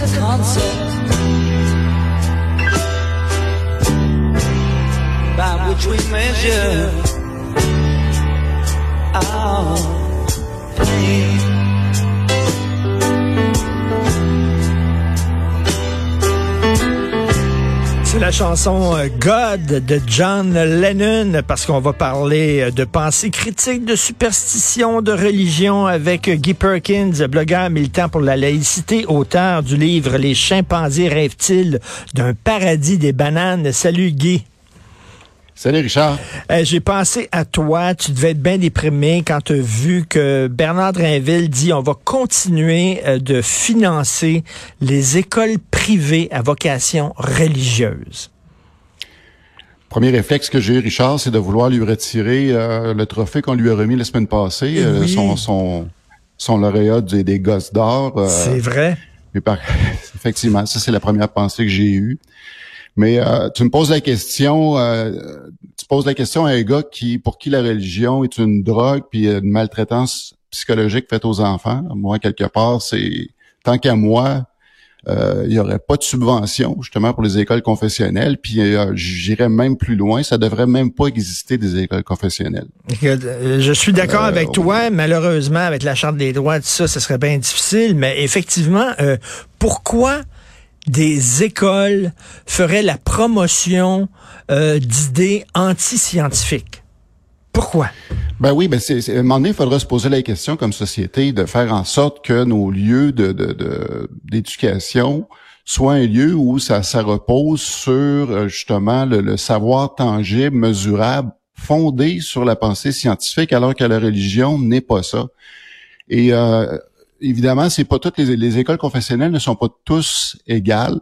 as a concept by which we measure our pain. C'est la chanson euh, God de John Lennon parce qu'on va parler euh, de pensée critique, de superstition, de religion avec euh, Guy Perkins, blogueur militant pour la laïcité, auteur du livre Les chimpanzés rêvent-ils d'un paradis des bananes? Salut Guy. Salut Richard. Euh, J'ai pensé à toi. Tu devais être bien déprimé quand tu as vu que Bernard Drinville dit on va continuer euh, de financer les écoles privées à vocation religieuse. Premier réflexe que j'ai eu, Richard, c'est de vouloir lui retirer euh, le trophée qu'on lui a remis la semaine passée, Eh oui. son, son, son lauréat des, des Gosses d'or. C'est vrai. Par- Effectivement, ça c'est la première pensée que j'ai eue. Mais euh, tu me poses la question, euh, tu poses la question à un gars qui, pour qui la religion est une drogue puis une maltraitance psychologique faite aux enfants. Moi, quelque part, c'est tant qu'à moi, euh, il y aurait pas de subvention justement pour les écoles confessionnelles. Puis euh, j'irais même plus loin, ça devrait même pas exister des écoles confessionnelles. Euh, Je suis d'accord Euh, avec toi. Malheureusement, avec la charte des droits, tout ça, ce serait bien difficile. Mais effectivement, euh, pourquoi des écoles feraient la promotion euh, d'idées anti-scientifiques? Pourquoi? Ben oui, ben c'est, c'est- à un moment donné, il faudra se poser la question comme société de faire en sorte que nos lieux de, de, de- d'éducation soient un lieu où ça, ça repose sur euh, justement le, le savoir tangible, mesurable, fondé sur la pensée scientifique, alors que la religion n'est pas ça. Et euh, évidemment, c'est pas toutes les, les écoles confessionnelles ne sont pas tous égales.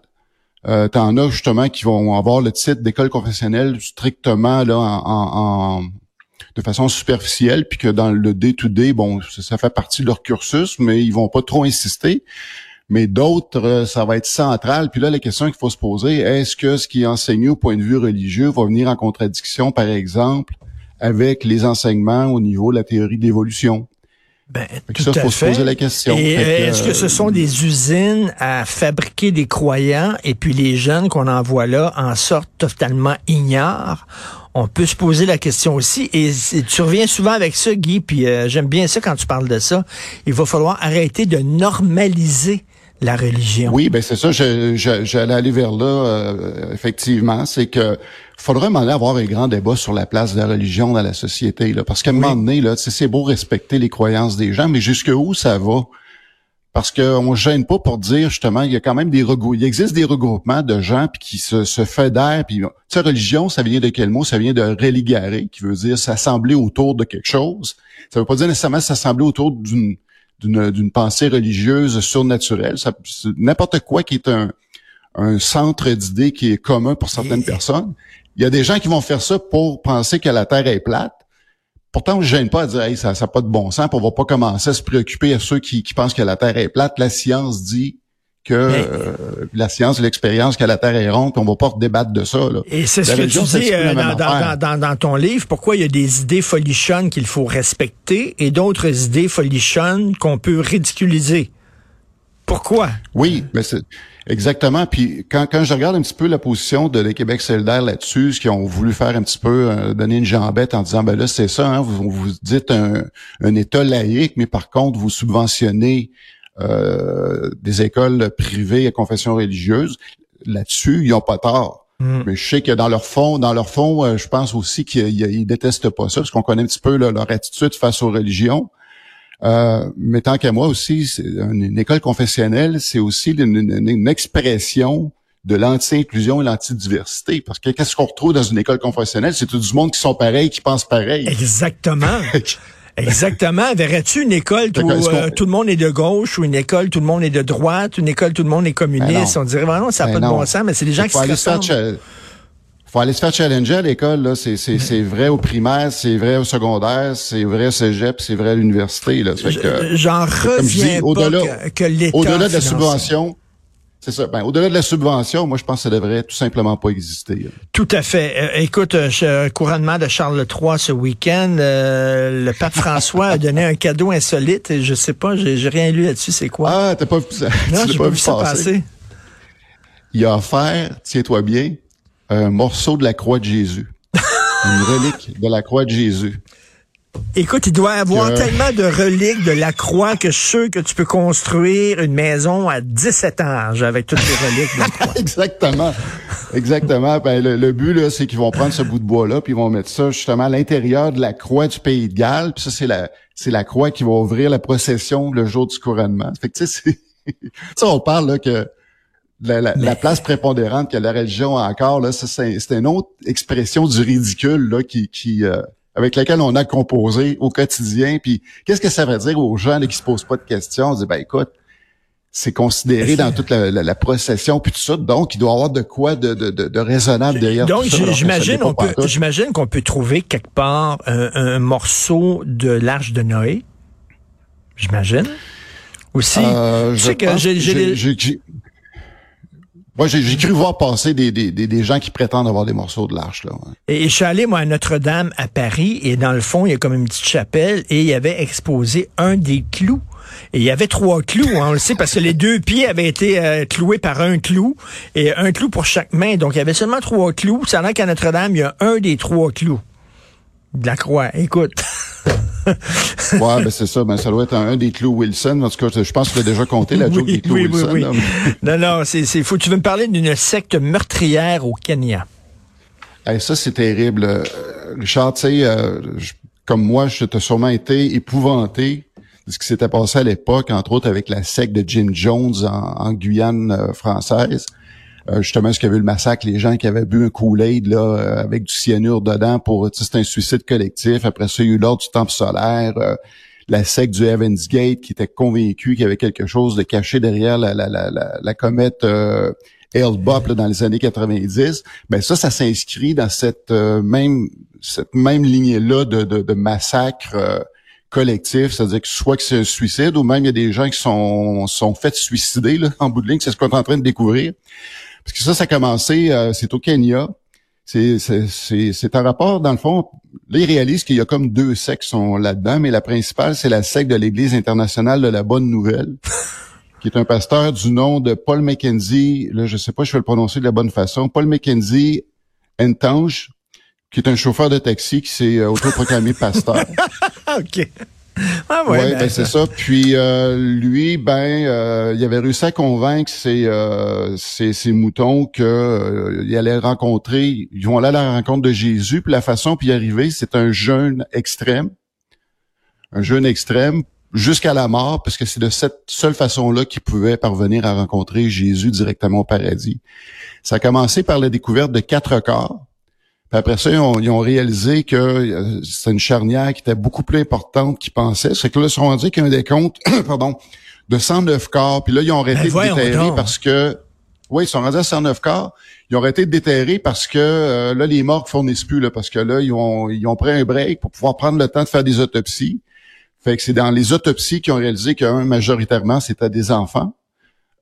Euh, T'en as justement qui vont avoir le titre d'école confessionnelle strictement là en, en- de façon superficielle, puis que dans le day-to-day, bon, ça, ça fait partie de leur cursus, mais ils vont pas trop insister. Mais d'autres, euh, ça va être central. Puis là, la question qu'il faut se poser, est-ce que ce qui est enseigné au point de vue religieux va venir en contradiction, par exemple, avec les enseignements au niveau de la théorie de l'évolution? Ben, Fait que tout ça, à faut se fait. poser la question. Et Fait que, euh, est-ce que euh, ce sont des usines à fabriquer des croyants? Et puis les jeunes qu'on envoie là en sortent totalement ignorent? On peut se poser la question aussi. Et tu reviens souvent avec ça, Guy, puis euh, j'aime bien ça quand tu parles de ça. Il va falloir arrêter de normaliser la religion. Oui, ben c'est ça. je- je- J'allais aller vers là. euh, effectivement, c'est que faudrait m'en aller avoir un grand débat sur la place de la religion dans la société, là, parce qu'à un moment donné, là, c'est beau respecter les croyances des gens, mais jusque où ça va? Parce qu'on ne gêne pas pour dire justement, il y a quand même des regroupements. Il existe des regroupements de gens puis qui se, se fédèrent. Puis, tu sais, religion, ça vient de quel mot? Ça vient de religare, qui veut dire s'assembler autour de quelque chose. Ça veut pas dire nécessairement s'assembler autour d'une d'une d'une pensée religieuse surnaturelle. Ça, c'est n'importe quoi qui est un un centre d'idées qui est commun pour certaines personnes. Il y a des gens qui vont faire ça pour penser que la Terre est plate. Pourtant, on ne gêne pas à dire, hey, ça n'a pas de bon sens, puis on va pas commencer à se préoccuper à ceux qui, qui pensent que la Terre est plate. La science dit que euh, la science et l'expérience que la Terre est ronde, puis on va pas débattre de ça. Là. Et c'est ce que tu dis euh, dans, dans, dans, dans ton livre, pourquoi il y a des idées folichonnes qu'il faut respecter et d'autres idées folichonnes qu'on peut ridiculiser? Pourquoi? Oui, mais c'est exactement. Puis quand, quand je regarde un petit peu la position de les Québec solidaire là-dessus, ce qu'ils ont voulu faire un petit peu, euh, donner une jambette en disant, ben là, c'est ça, hein, vous, vous dites un, un État laïque, mais par contre, vous subventionnez euh, des écoles privées à confession religieuse. Là-dessus, ils n'ont pas tort. Hmm. Mais je sais que dans leur fond, dans leur fond, euh, je pense aussi qu'ils ils détestent pas ça, parce qu'on connaît un petit peu là, leur attitude face aux religions. Euh, mais tant qu'à moi aussi, une, une école confessionnelle, c'est aussi une, une- une expression de l'anti-inclusion et l'anti-diversité. Parce que qu'est-ce qu'on retrouve dans une école confessionnelle? C'est tout du monde qui sont pareils, qui pensent pareil. Exactement. Exactement. Verrais-tu une école où euh, tout le monde est de gauche ou une école tout le monde est de droite, une école tout le monde est communiste? Ben. On dirait vraiment ça n'a Ben pas de bon sens, mais c'est des gens qui se faut aller se faire challenger à l'école là c'est c'est c'est vrai au primaire c'est vrai au secondaire c'est vrai au cégep c'est vrai à l'université là fait que- J'en comme je dis, reviens pas au-delà- que, que l'État au-delà de la subvention c'est ça. Ben, au-delà de la subvention, moi, je pense que ça devrait tout simplement pas exister. Tout à fait. Euh, écoute, euh, couronnement de Charles III ce week-end, euh, le pape François a donné un cadeau insolite. Je sais pas, j'ai rien lu là-dessus. C'est quoi? Ah, t'as pas vu ça Non, j'ai pas, vu ça passer. Il a offert, tiens-toi bien, un morceau de la croix de Jésus, une relique de la croix de Jésus. Écoute, il doit y avoir tellement de reliques de la croix que sûr que tu peux construire une maison à 17 étages avec toutes les reliques de la croix. Exactement. Exactement. Ben, le, but, là, c'est qu'ils vont prendre ce bout de bois-là, puis ils vont mettre ça justement à l'intérieur de la croix du pays de Galles. Puis ça, c'est la, c'est la croix qui va ouvrir la procession le jour du couronnement. Fait que, tu sais, on parle là, que la, la, place prépondérante que la religion a encore, là, c'est, c'est une autre expression du ridicule là, qui, qui, euh, avec laquelle on a composé au quotidien. Puis qu'est-ce que ça veut dire aux gens là, qui se posent pas de questions? On dit, ben écoute, c'est considéré dans toute la, procession puis tout ça, donc il doit y avoir de quoi de, de, de, raisonnable derrière. Donc j'imagine on peut j'imagine qu'on peut trouver quelque part un, morceau de l'arche de Noé. J'imagine. Aussi. Euh, tu sais que j'ai moi, j'ai cru voir passer des, des, des, gens qui prétendent avoir des morceaux de l'arche. Là, et, je suis allé, moi, à Notre-Dame, à Paris, et dans le fond, il y a comme une petite chapelle, et il y avait exposé un des clous. Et il y avait trois clous, hein, on le sait, parce que les deux pieds avaient été euh, cloués par un clou, et un clou pour chaque main. Donc, il y avait seulement trois clous. Ça a qu'à Notre-Dame, il y a un des trois clous de la croix. Écoute. ouais, ben c'est ça. Ben ça doit être un, des clous Wilson. En tout cas, je pense que tu as déjà compté la joke des clous Wilson. Oui, non, non, c'est fou. Tu veux me parler d'une secte meurtrière au Kenya? ça, c'est terrible. Euh, Richard, tu sais, euh, comme moi, je t'ai sûrement été épouvanté de ce qui s'était passé à l'époque, entre autres avec la secte de Jim Jones en, Guyane euh, française. Euh, justement ce qu'il y avait eu le massacre, les gens qui avaient bu un Kool-Aid là euh, avec du cyanure dedans pour c'était un suicide collectif. Après ça, il y a eu l'ordre du temple solaire, euh, la secte du Heaven's Gate qui était convaincu qu'il y avait quelque chose de caché derrière la, la, la, la, comète euh, Hale-Bopp dans les années 90. Ben ça, ça s'inscrit dans cette même cette même lignée-là de, de, de massacre collectif, c'est-à-dire que soit que c'est un suicide ou même il y a des gens qui sont sont faits suicider là, en bout de ligne, c'est ce qu'on est en train de découvrir. Parce que ça, ça a commencé, euh, c'est au Kenya. C'est, un rapport, dans le fond, là, ils réalisent qu'il y a comme deux sectes sont là-dedans, mais la principale, c'est la secte de l'Église internationale de la Bonne Nouvelle, qui est un pasteur du nom de Paul Mackenzie, là, je sais pas si je vais le prononcer de la bonne façon, Paul Mackenzie Entange, qui est un chauffeur de taxi qui s'est euh, autoproclamé pasteur. OK. Ah ouais, ben, ben c'est ça. Puis euh, lui, ben, euh, il avait réussi à convaincre ses, euh, ses, moutons que il allait rencontrer, ils vont aller à la rencontre de Jésus. Puis la façon puis y arriver, c'est un jeûne extrême, un jeûne extrême jusqu'à la mort, parce que c'est de cette seule façon-là qu'ils pouvaient parvenir à rencontrer Jésus directement au paradis. Ça a commencé par la découverte de quatre corps puis après ça, ils ont, réalisé que euh, c'est une charnière qui était beaucoup plus importante qu'ils pensaient. C'est que là, ils se sont rendus qu'il y a un décompte, pardon, de 109 corps. Puis là, ils ont arrêté ben, de déterrer parce que... Oui, ils sont rendus à 109 corps. Ils ont arrêté de déterrer parce que euh, là, les morts fournissent plus, là, parce que là, ils ont, ils ont pris un break pour pouvoir prendre le temps de faire des autopsies. Fait que c'est dans les autopsies qu'ils ont réalisé que, majoritairement, c'était des enfants.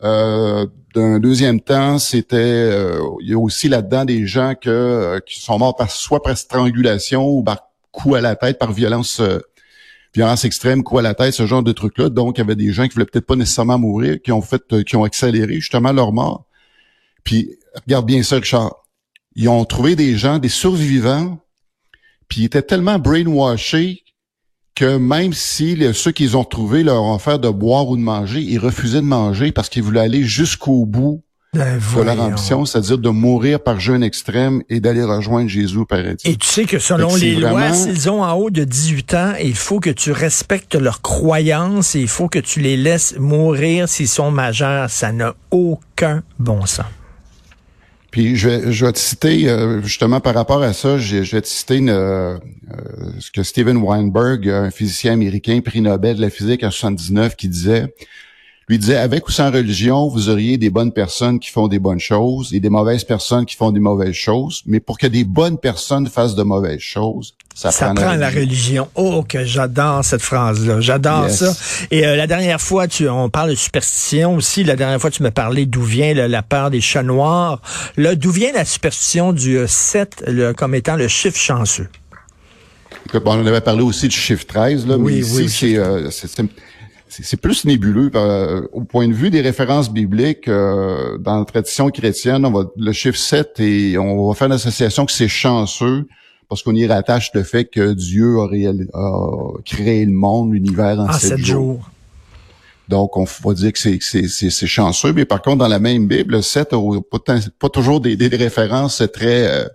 Euh, d'un deuxième temps, c'était euh, il y a aussi là-dedans des gens que, euh, qui sont morts par soit par strangulation ou par coup à la tête, par violence violence extrême, coup à la tête, ce genre de trucs-là. Donc, il y avait des gens qui voulaient peut-être pas nécessairement mourir, qui ont fait, qui ont accéléré justement leur mort. Puis, regarde bien ça, Richard. Ils ont trouvé des gens, des survivants, puis ils étaient tellement brainwashés que même si ceux qu'ils ont retrouvés leur ont offert de boire ou de manger, ils refusaient de manger parce qu'ils voulaient aller jusqu'au bout ben, de leur ambition, c'est-à-dire de mourir par jeûne extrême et d'aller rejoindre Jésus au paradis. Et tu sais que selon les lois, s'ils ont en haut de 18 ans, il faut que tu respectes leurs croyances et il faut que tu les laisses mourir s'ils sont majeurs. Ça n'a aucun bon sens. Puis je vais, je vais te citer, euh, justement par rapport à ça, je, vais te citer une, euh, ce que Steven Weinberg, un physicien américain, prix Nobel de la physique en 79, qui disait lui disait, avec ou sans religion, vous auriez des bonnes personnes qui font des bonnes choses et des mauvaises personnes qui font des mauvaises choses. Mais pour que des bonnes personnes fassent de mauvaises choses, ça, Ça prend, prend la religion. Oh, que j'adore cette phrase-là. J'adore Yes. ça. Et euh, la dernière fois, tu, on parle de superstition aussi. La dernière fois, tu me parlais d'où vient le- la peur des chats noirs. Là, d'où vient la superstition du 7 comme étant le chiffre chanceux? Écoute, bon, on avait parlé aussi du chiffre 13, là, Oui, mais ici, oui, c'est, euh, c'est, plus nébuleux. euh, au point de vue des références bibliques, euh, dans la tradition chrétienne, on va, le chiffre 7, et on va faire l'association que c'est chanceux, parce qu'on y rattache le fait que Dieu a, créé le monde, l'univers en, En sept, 7 jours. jours. Donc, on va dire que c'est, que c'est, c'est, c'est chanceux. Mais par contre, dans la même Bible, le 7 a pas, toujours des, des références très...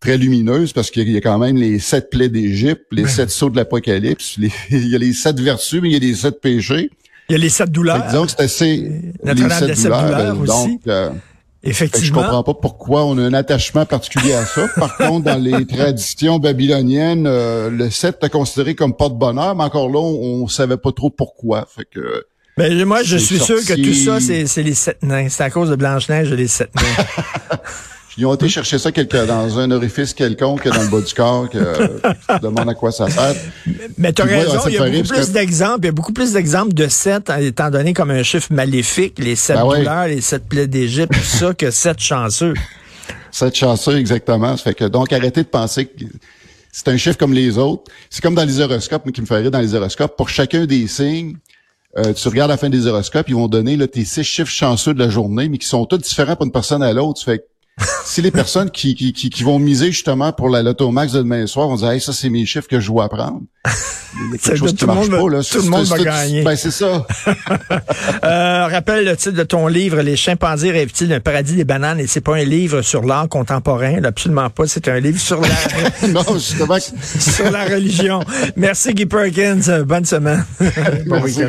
très lumineuses parce qu'il y a quand même les sept plaies d'Égypte, les sept sauts de l'Apocalypse, les- il y a les sept vertus, mais il y a les sept péchés. Il y a les sept Fait douleurs. que disons que c'est assez... Notre-Dame des sept douleurs aussi. Donc, euh, fait que je Effectivement. comprends pas pourquoi on a un attachement particulier à ça. Par contre, dans les traditions babyloniennes, euh, le 7 est considéré comme porte-bonheur, mais encore là, on, on savait pas trop pourquoi. Fait que... Mais moi, je suis sûr que tout ça, c'est c'est les sept nains. C'est à cause de Blanche-Neige et les sept nains. Ils ont été chercher ça quelque, dans un orifice quelconque dans le bas du corps, que tu te demandes à quoi ça sert. Mais tu as moi, raison, il y a beaucoup plus d'exemples. Il y a beaucoup plus d'exemples de sept, étant donné comme un chiffre maléfique, les sept Ben ouais. douleurs, les sept plaies d'Égypte, tout ça, que sept chanceux. Cette chanceux, exactement. Ça fait que donc arrêtez de penser que c'est un chiffre comme les autres. C'est comme dans les horoscopes, mais qui me fait rire dans les horoscopes. Pour chacun des signes, euh, tu regardes la fin des horoscopes, ils vont donner là, tes six chiffres chanceux de la journée, mais qui sont tous différents pour une personne à l'autre. Ça fait que si les personnes qui, qui, qui, qui vont miser justement pour la Loto Max de demain soir vont dire hey, ça c'est mes chiffres que je dois prendre. Il y a Ça quelque chose veut- qui tout le marche monde pas. va- Là. tout le C'est- monde c'est- va c'est- gagner. Ben c'est ça. Euh, rappelle le titre de ton livre, Les chimpanzés rêvent-ils d'un paradis des bananes? Et c'est pas un livre sur l'art contemporain, là, absolument pas. C'est un livre sur la, non, justement. sur la religion. Merci Guy Perkins. Bonne semaine. Bon Merci.